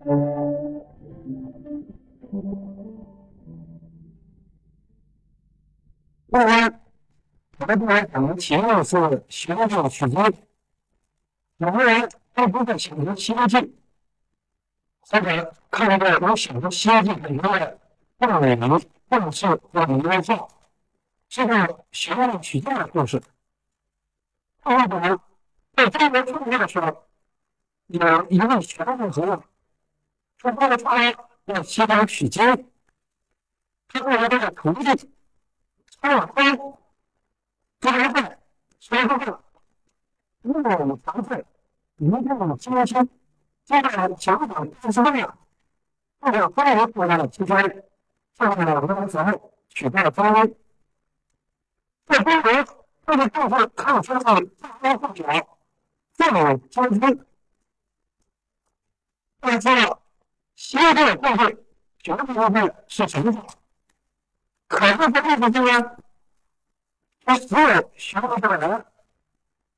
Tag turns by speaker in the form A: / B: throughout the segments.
A: 当然，我们不能讲前面是学者取经，有的人都不会选择西游记，或者看到有选择西游记》里面的大美名、大事或者名校，是个学者取经的故事。为什么？在中国创业的时候，有一位学者和尚，他为了出来要西方取经，他为了这个徒弟。二分，第二分，三分，五五三分，一定精心，这个想法是什么呀？这个关于国家的提升，上面的文字取代中文，在中国，这个部分抗生的大量发展，这么精心。大家知道，西方的部分绝大部分是什么？可是这个部分呢？他所有学过的人，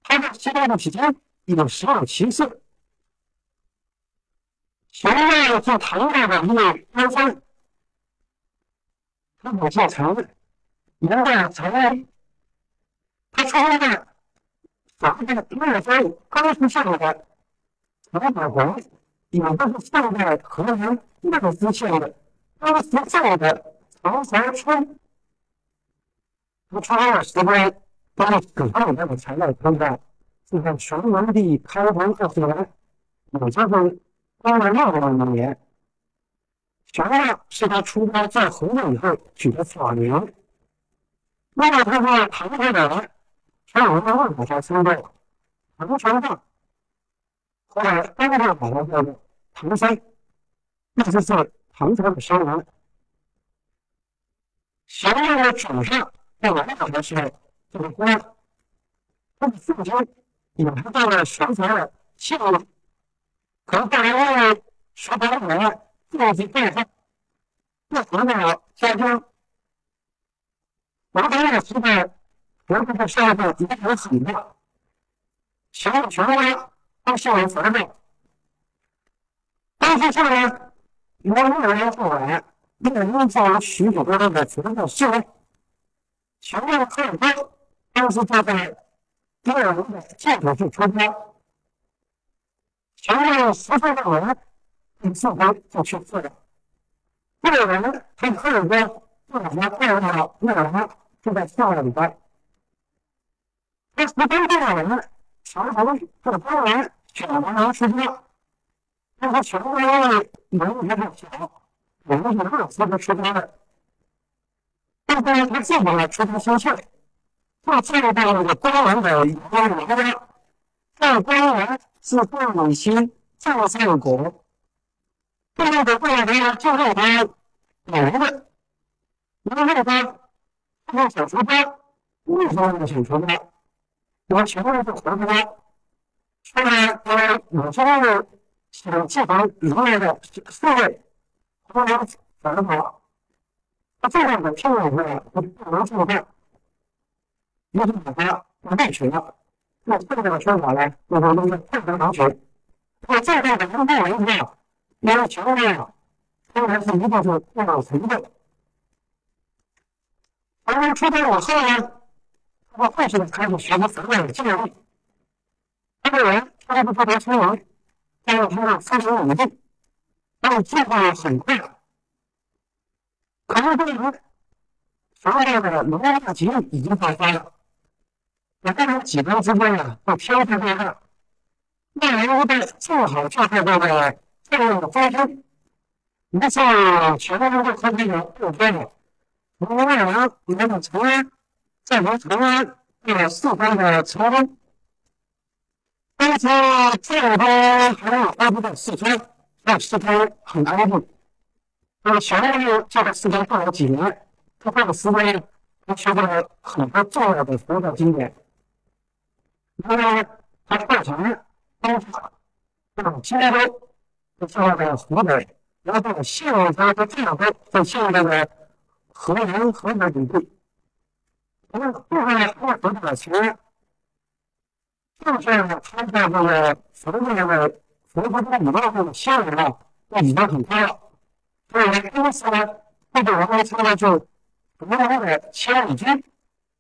A: 他在西方的期间有十二其四。学院做唐代的一位官僧，他母姓陈，名字陈威。他出生在咱们这个乐山刚出上的陈宝红，也就是放在河南乐思县的刚出上的曹才村。他穿了石碑，把葛亮那个材料看看，就在隋文帝开皇二十年，也就是公元六百五年。玄亮是他出家在河南以后取的法名。那么他是唐朝的人，所以我们问他称作唐玄奘，后来当他把他叫做唐三，那就是唐朝的商人。玄亮的祖上。在我们讲的是这个官，他的父亲也是到了玄学的气候，可能后来因为学法的人自己变化，不合了家乡，麻烦那个时代，国家的社会已经很紧张，全全国都受人责备。但是这呢，由于六年不稳，又因造许多的个责任事。全面看官，当时就在第二轮的建筑去出发。全面十分的人，第四关就去做了。第二轮他第二关，第二关第二到第二轮就在下了里边。那十分第二轮，全国这个官员全部能出发。那他全国因为人也很少，我们是二次的出发的。但是他自己呢，出出心气，就进入到那个官员的官员里边。这个官员是范永新，赵三国。这样的官员就让他留着，留着他，他想出发，为什么想出发？我全部是活出来。出来，他有时候想计划留来的四位，后来怎么跑？他这样的听了以后，他不能做到，于是把他给内取了。那这个说法呢，就是我们太平洋群。那这样的一个内容呢，因为群呢，当然是一定是不能存在的。而出来以后呢，他后续开始学习所谓的纪律。这个人他不特别聪明，但是他的思想稳定，他的计划很快。可是这个时，所谓的农业大集已经爆发了。那这种几年之间呢，就天灾变大，那人一旦做好这块这个这样的发生，你像全国人都和这个不分的，从外来你们的长安，再从长安到四川的成都，但是这个都还没有发布到四川，在四川很安静。那么小妹就在四川住了几年，他这个时间，他学到了很多重要的佛教经典。因为他课程方法种接州，就到了湖北，然后到了现在他的这样的在现在的河南河北等地。那么后来他得到了钱，就是他在这个佛教的佛教的里边的效应呢，已经很快了。所以呢因此呢，这个人呢，现在就得到了千里军，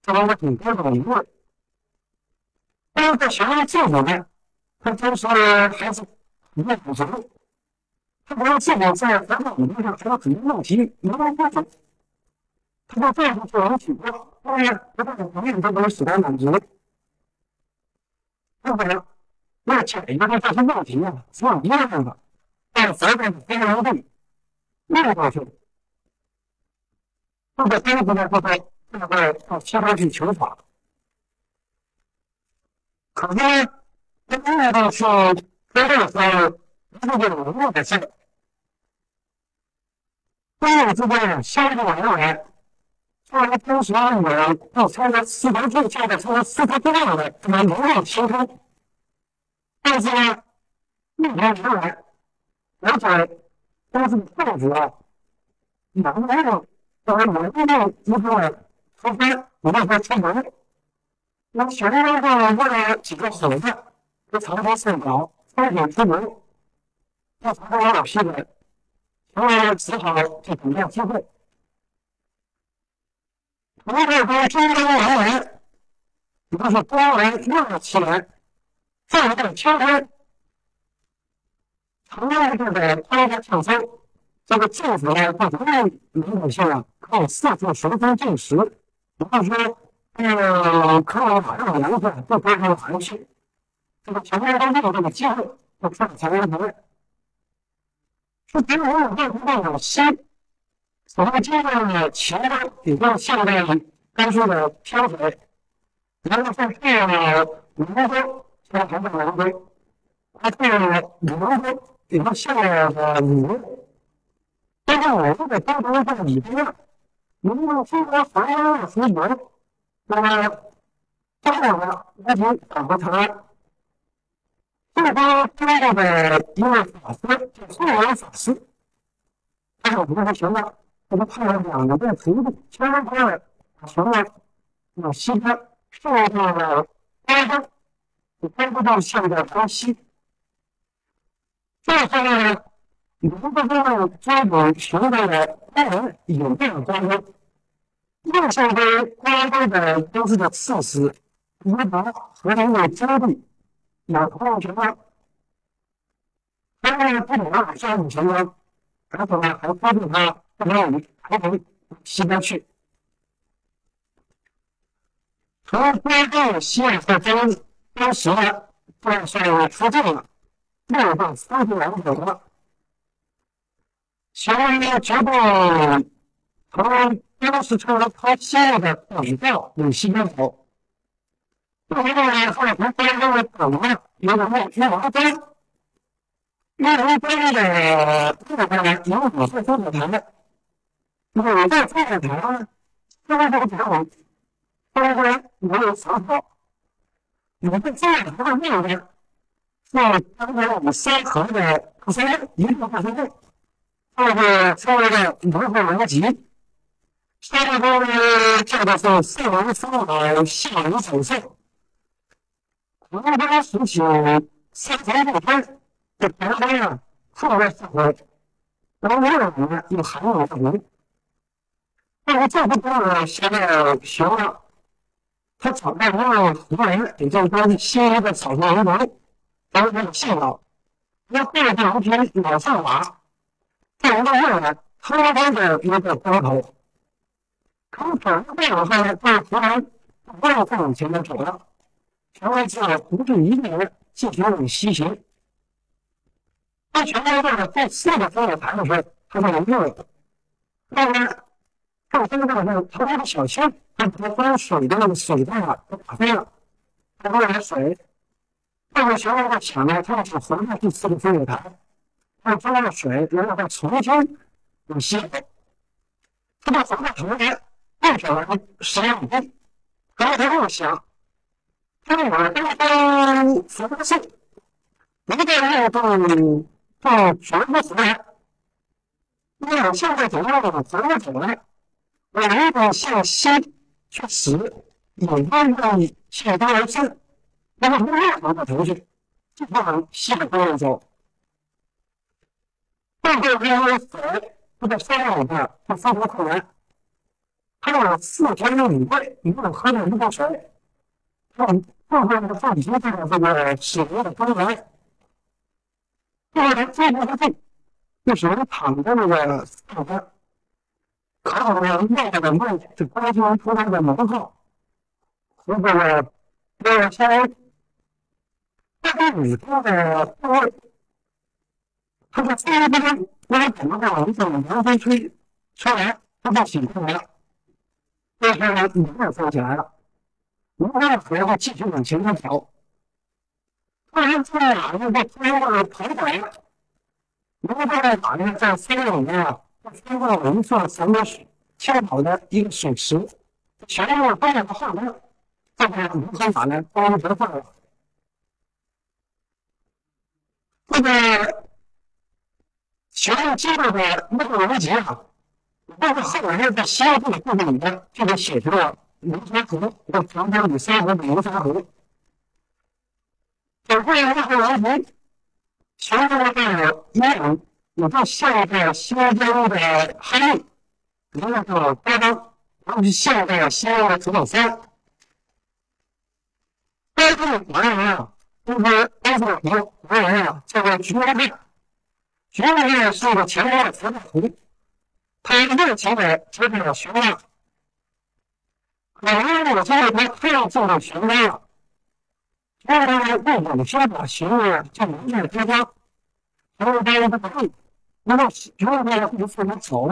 A: 这么一个很高的名位。但是在学校政府呢，他当时还是不太负责任，他不让政府在环保领域上出了很多问题，没办法解决。他说政府做人挺多，当然不但永远都不能使他满足。不可能，那解决这些问题呢，只有一个办法，把责任非常重，那过去。这个政府呢，就会就会到其他去求法。可是，这个的是这个是一个有路的事。中日之间相互往来，后来听说我要参加四川驻下的这个四川重要的这么农业形成，但是呢，一年以来，而且当时的政府啊，两个人作为农业之后的除非我们说出门。那学生的话，为了几个猴子，就常常受搞，三点出门，要常常老批的，所以只好就等待机会。同时，说中国人民，也就是公文热起来，再到秋天，同样这个开开跳山，这个政府呢，不同的民主性啊，靠四处寻风进食，然后说。嗯，可能马上年份不发生寒气，这个前面都没有这个机会，就看前面头了。是比如我们这边有西，我们经过呢，其他比较像这个甘肃的天水，然后再去呢宁州，像咱们宁州，再去呢宁州，比较像那个鲁东，但是我们的东北这个里边，宁州经过黄山的水源。那么，当然了，我就讲不出来。这边中国的一位法师叫慧远法师，他是：“我们学了，我们看了两个的徒弟，千万不要学了，要西方，受到了关东，就关不到现在江西。再后呢，如果说中国学到了外人有这样关东。”右上边关东的都是个刺史，吴伯和他的兄弟有同样情况。他们不仅要下五前关，而且呢还规定他不能还从西边去。从关东西岸和东当时呢，算是出境了，六到三十两口子，相当于全部从。当时成了他现在的北道有西边走，后来呢，后来从关东的北面有个岳岳王关，岳王关的这个关呢，有五座烽火台的，五座烽火台呢，这个这个台湾，当官没有曹操，五个烽火台的面边是当年我们三河的不三一个大山镇，这个称为的文化文集。下面呢，叫的是四文三海，下文九色。我们刚说起三才六天这台湾呀，后来四回，然后二回又还有一回。那个这不多现在学了，他草在那个湖人，也就是说新一个草原人文，然后他有信号，那后来这两天往上滑，再往二呢，他他的一个光头。从整个背后在湖南不要再往前面走了，全来是胡志一个人进行了西行。在全来这个在四个方向盘的时候，他在右了。后来上山上那个旁边的小溪，他把装水的那个水袋啊都打飞了，他后来水。后来学完了抢呢，他要从湖南第四个分水台，让中央的水能够再重新有吸水。他把黄大成年变成了十年五地，然后他又想，他我刚刚十八岁，一个月到到全部十年，那我现在怎么样的活不起来？我如果向西去死，也愿意向东而去，那么任何的程序就不能西北方向走。但是因为水不在山上里边，它非常困难。他有四天的礼拜，一共喝了一个水，他后面那个放心这个这个水的庄园，后来再不下去，那时候躺在那个上边。可好了，那个梦是关心出来的门号，和这个那个山，那个里头的多，他说飞不飞？那怎么着？我们怎么能飞吹？吹完他就醒过来了，这时候雨也飞起来了，无论如何继续往前面跑。突然出来哪个在飞过来跑过来了？如果在哪个在山里面啊？通过我们做三个水跳跑的一个水池，前面搬两个画面，这个没办法呢，帮着画了。这个前面接着的那个逻辑啊，包括后面在西部的部分里面，就给写成了流沙河，叫长江与三河的流沙河。整个这个逻辑，前面的这个阴影。我到下一个新疆的哈密，然后到巴章，然后就下一个西安的土堡山。该湖的华人啊，就是该湖的华人啊，叫做菊花店。菊花店是一个前面的土堡湖，它一个热情的接待了巡洋。每年我在他非要做到巡洋，因为他日本先把巡洋就明面开张。然后大家都不会，那么如果大家不怎么走，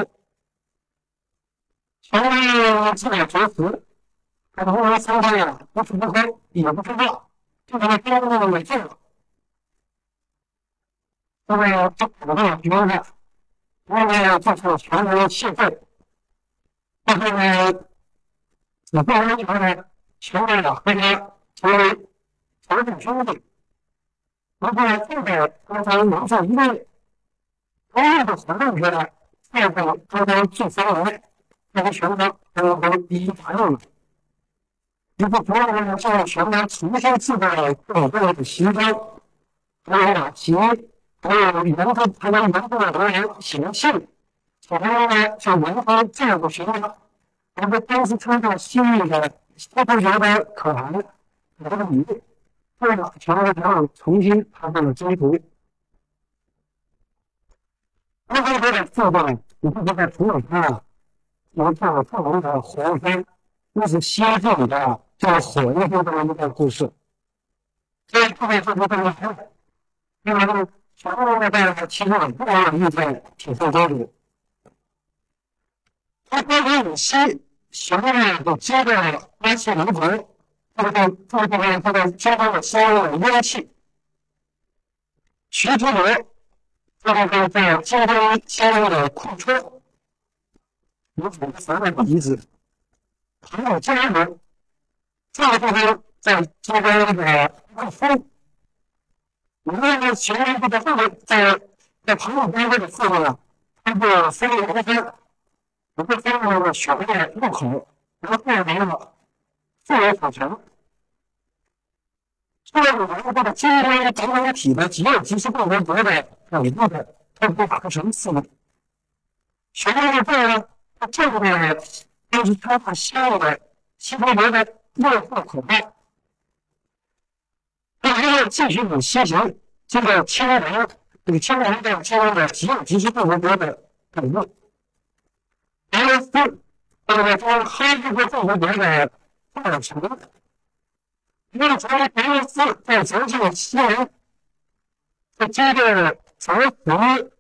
A: 前面这俩角色，他同时三个呀，不是不喝，也不知道，就在那边那么坐着。这个这普通局面，外面就是全国气氛，但是呢，我个人觉得，前面的和他成为同是兄弟。然后呢，这个刚才描述一个同样的活动时呢，再到刚才这三人，这个学生都都第一排了。然后主要呢是学生重新制造了各个的形状，还有马蹄，还有圆头，还有圆头的人形器。首先呢，是文化建筑学生，然后当时穿上新的新同学的可汗，这个礼。为了全国上重新踏上了征途。刚才这个字段，你看这个图里看，有这个不同的火山，那是西晋的叫火焰山的一个故事。所以特别特别特别好。因为呢，全国的这个其实很多人意见挺受交流。他关于以西，学院都接着关系灵魂。这个这个这个相关的相应的烟气，徐志这个在京东相应的库车，有五个三万个遗址，还有家人，这个部分在京东那个库峰，你看那前面这个后面在在旁边这个后面啊，它是分了一个山，一个山那个小的入口，然后后面了。自然产生。这个我们这个金光整整体的极有及时动能博的有一部分，它不打成四个。全面的这呢，它这个呢，就是他把下面的西方膜的内部口袋，它要继续往西行，这个青龙，这个青龙的青龙的极有及时动能博的北部。然后是这个说黑部和动能博的二层。那从俄罗斯在走进西南，再接着从福，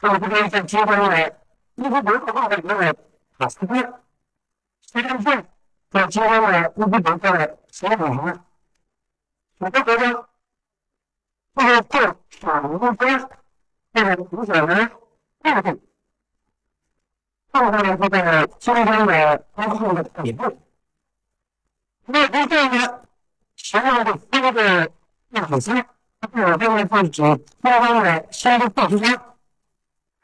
A: 到这边再接过来，一直南到那个马斯克，西南线再接过来，一直南到西南海，我这国家这个到法国边，在古小的二部，后来呢，就在中央的安徽的北部。那那这个前面的三个大火山，二边呢放指中央的山东大石山，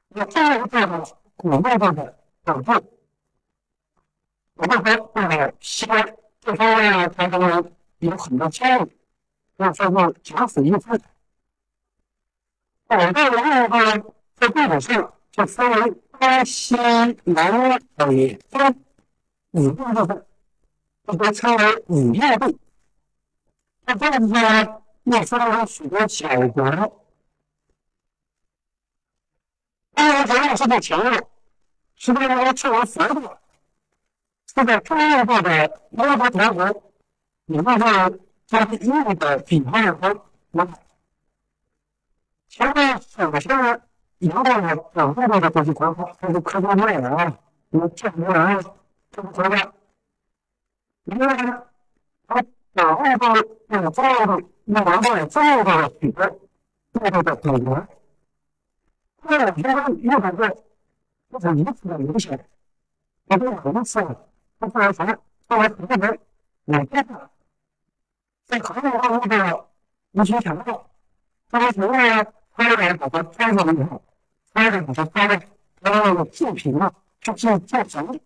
A: 那这一块呢，古代的北部，古代的那个西边，这方面呢，它都有很多山，那叫做甲府一村。北部的地方在地理上就分为东西南北中五部分，这被称为五岳地。在这个地方呢，又分了许多小国。当然，主要是在前面，是被人称为佛国，是在中亚部的摩诃陀国，里面是它是印的比麦和摩海。前面小的时候，杨大爷老大爷的都是国货，都是科学内容啊，有建模人啊，这个国家。另外呢，他老二代那个中二代，那王大爷中二代的许多，对对对，美国。后来日本日本队，不是一次的明显，也不是很次的，他后来什么？后来日本哪天在河南那个无锡城后，后来从那个。拍的把它拍下来以后，拍的把它拍的，它那个作品啊，就是做整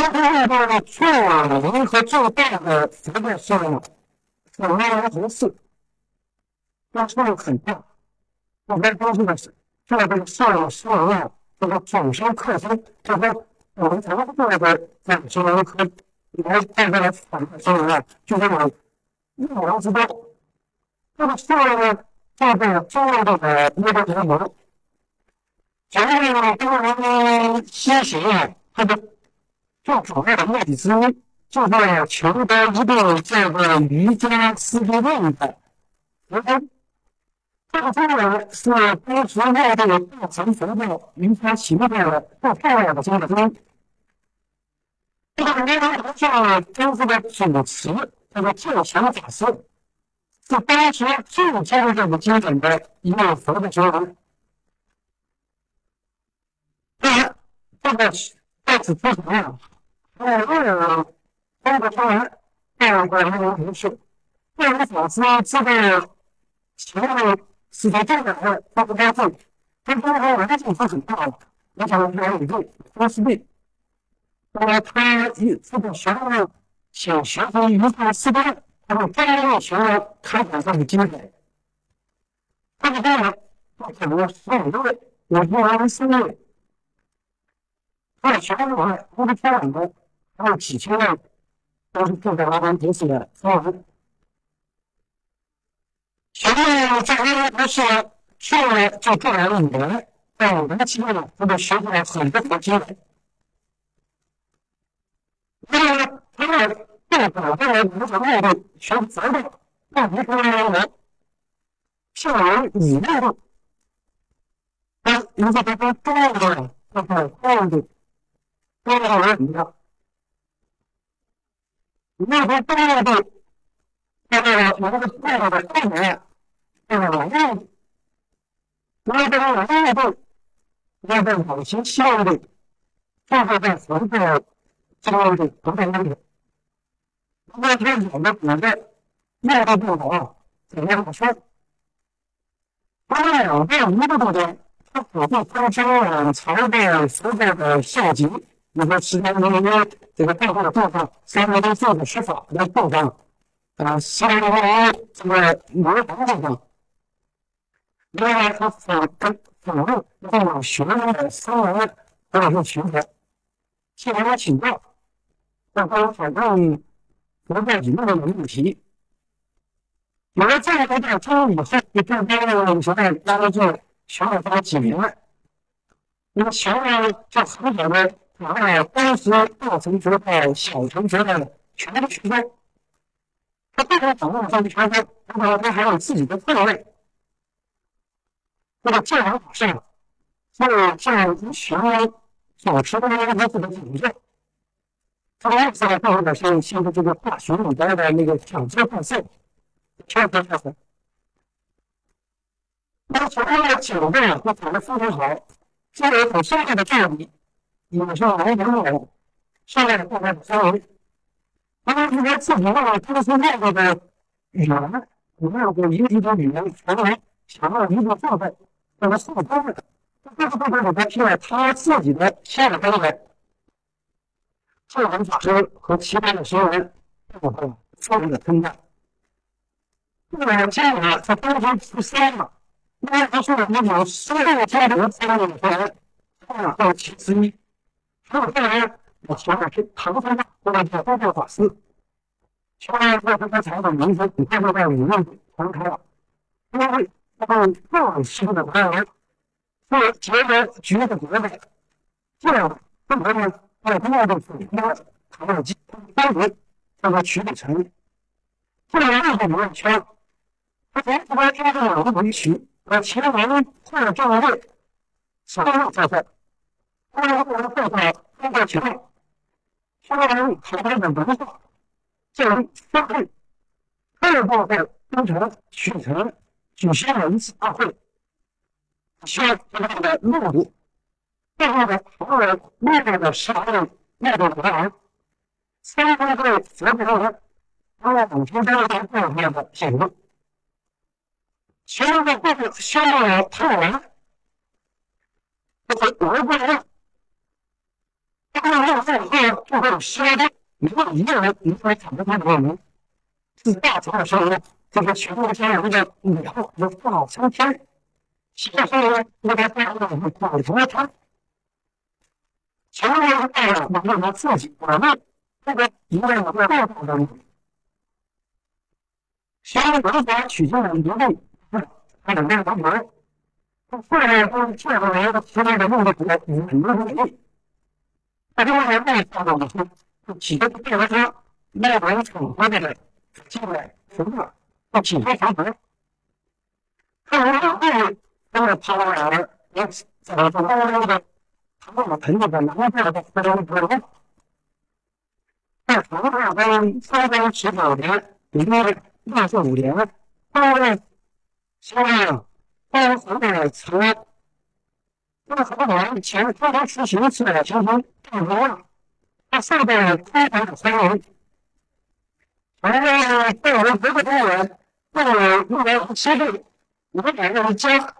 A: 当他遇到了最灵和最大的这个时候，我们来合适，那错误很大。我们关注的是做这个效率数量，这个总身克星，这个我们常做的讲形容和来带来反馈形容啊，就是我一毛之多。这个数量呢，这个重要的呃一个联盟，前面呢，这个人们先行啊，他最主要的目的之一，就是求得一个这个瑜伽师地论的。然后，这个当然是当时外地大乘佛教名发起的最漂亮的经典。这个呢，叫当时的主持，这个救强法师。是当时最接这个经典的一位佛的教人。当然，这个在此之前啊，呃，二中国传人二个人民人士，二位法师这个前面是在这个的他不该做，他中国文字是很大的，我想来理论波斯币，那么他一这个学问想学习语法四段。他们专业学员开展这个经典，这个当然不可能十五位，我不完四位。他的学员们不是天两的，还有几千万都是住在老板公司的服务。学员在阿拉伯是去了就住了五年，在五年期间呢，他们学会了很多的经。那么他们。这个这个无所谓的全责任，那不是认为是人以内的，啊，人家这个中的，这个中的，中的人怎么样？那个中的，这个我们的中的的中人，这个老外，那这个老外的，那个某些效率，这个在合作这样的合作当中。那他有的骨质脉络不同，怎样不说？当然有这一个部分，它骨质分生卵巢的所在的下级，那么其他那些这个背后的部分，三维的做的施法的部分，啊，三维这个模糊部分，另外它辅跟辅助这种学问的思维或者是学科，向他请教，让他反正。不在里面的问题，有了这个大通以后，就更多的我现在大家就学了这么几年了。那么学了就很好的把那当时大城学派、小城学派全都区分。他不能掌握这个区分，然后他还有自己的定位。那么这样好像，像像学小乘的那个自己的主见。他们在做的是像的这个化学里边的那个羟基放射，确实确实。那从他的酒量和长得非常好，作为很深厚的战力，也是能赢我上来的后面的三人。他们应该自己用公司内部的语言，有没有过一级的语言传来，想要一个状态，让他速度快。这个部分里边是他自己的下的部分，智文法师和其他的学员部分错误的分担。这个这个在当中出三了，因为他说我们有十六家的三个人，二到其之一。还有后来我想的是唐三藏或者叫东方法师，后来他他才的名声很快就在武林传开了，因为他们各师的官员。是结合局的国的，这样中国呢，在第二个是要考虑机单独让他取得成立。这样任何一个圈，他从这边听到两个围棋，而其他人或者这个位，所有在在，他们不能做到通过渠道，相当于台湾的文化，建立三会，二部在京城取城举行了一次大会。需要他们的目的，最后的所有面对的十八个面对国人，三分之责不责任，他们五千多人各面的评论，其中的部分宣布了退文，这是国不一样。他们要在这部分十八天，你说一个人你会产生多少人？是大头的时候，这个全国先有这个以后就不好升天。现在呢，我在大陆上搞什么他，全部是带着我们自己，我们这个一个人的报道的，先文化取经的独立，还有那个文化，他后来都建了一个其他的目的国，很多东西，他另外外报道的是，就几个变为他内文统合的进来什么，要起开长河，他们那个。当然，跑过来了，也怎么说？那个他们肯定在南边的非常多。在唐朝跟三百十九年，也就是万寿五年，他们现在当时的城，那很多年前刚刚实行起来，形成大国。他上边开展的三年，反正对我们不会多人，对我们来七岁，我们两个人家。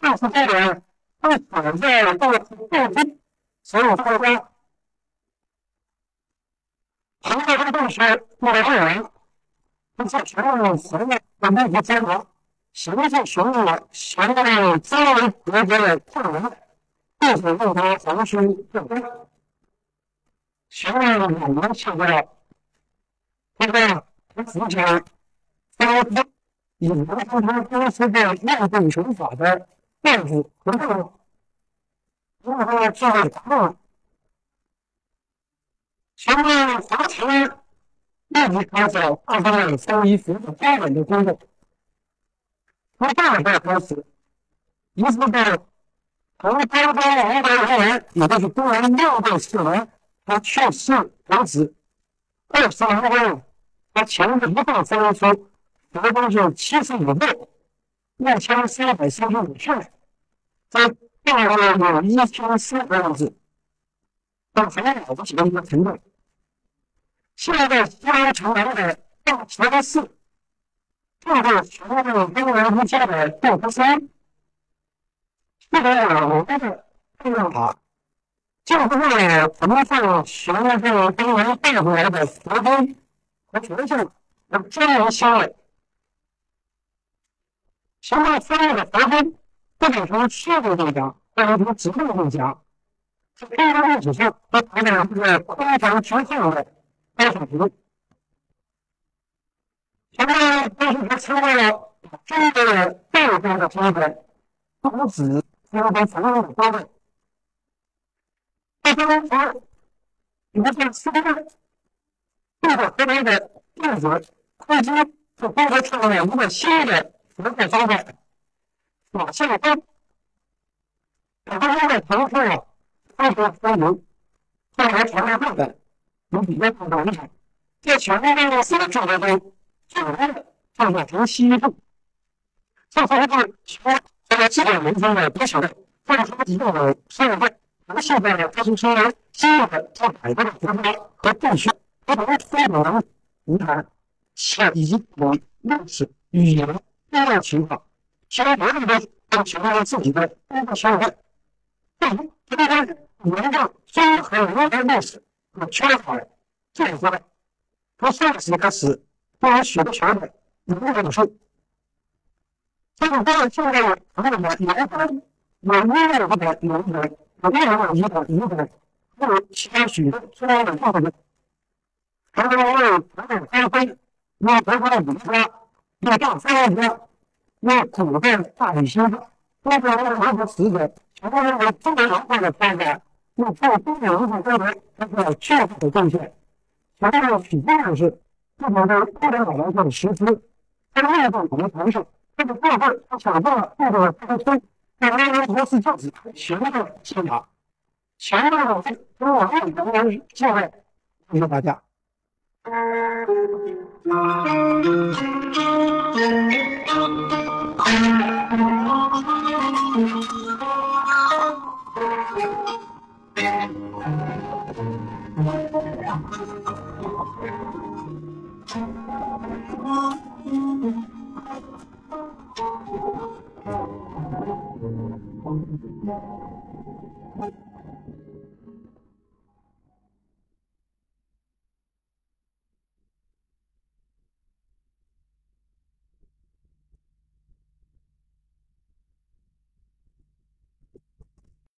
A: 二次大战不反在到战争，所有国家，唐太宗当时为了二人，他在全国行的把那些监国，形成雄国，全国作为国家的大王，并且让他皇叔正官，全国五年下来，现在他扶持三国，引发出他当时的内部手法的。电子和这个，如果说这个课，全面华强立即开始大方向搜一服务标本的工作。从大概开始，一直到从高中五百多人，也就是公元六百四年他去世为止，二十年后，他前面一到三出，合共是七十五个。一千三百三十五片，在大概有一千四百万字，到很了不起的一个程度。现在西安城南的大慈寺，这个全部中原儒家的大佛山，这个我们的这个好，就是为了我们上学的这个中原带回来的佛经和佛像，要专门修了。现在所有的佛经，不仅从数字上讲，或者从质量上讲，从天文历史上，都谈的是空前绝后的高水平。现在都是成为了中国的代表的风格，不止中国所有的方面。这些佛，你们像四个，这个河南的电子科技，就包括创造了一个新的。文化方面，马上登。我刚刚在唐诗啊，开始翻文，后来传来后的，有比较不同一些。在全面那个三首的中，简单的放在成西部，这是一个说这个基本民风的不晓得，或者说一个社会，那么现在呢，它是成为新的在改革的国家和地区，它不能推广你看，像以及有历史、语言各样情况，其实每个人都形成了自己的一个社会。对于这个我们的综合文化历史和缺乏这一块，它算是个是不能学的全本，一个本书。这个当然现在我们的有的有音乐的有有有有内容的有有的，不如其他许多其他的部分。他们为他们发挥，为德国的文化，为大三国，为古代大理学，为中国文化史的，全部为中国文化的发展，为做中国文化发展做出了巨大的贡献。全部体现的是不同的？共产党文化的。实施，他们内部我们同事。这个部分，他想到了这个沟通，让人民国是政治全面清查，全面的？去跟我们人民社会，谢谢大家。Thank you.